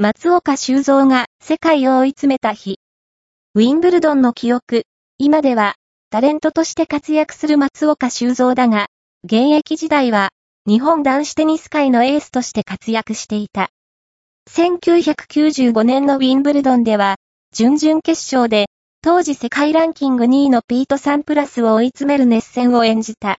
松岡修造が世界を追い詰めた日。ウィンブルドンの記憶、今ではタレントとして活躍する松岡修造だが、現役時代は日本男子テニス界のエースとして活躍していた。1995年のウィンブルドンでは、準々決勝で、当時世界ランキング2位のピート・サンプラスを追い詰める熱戦を演じた。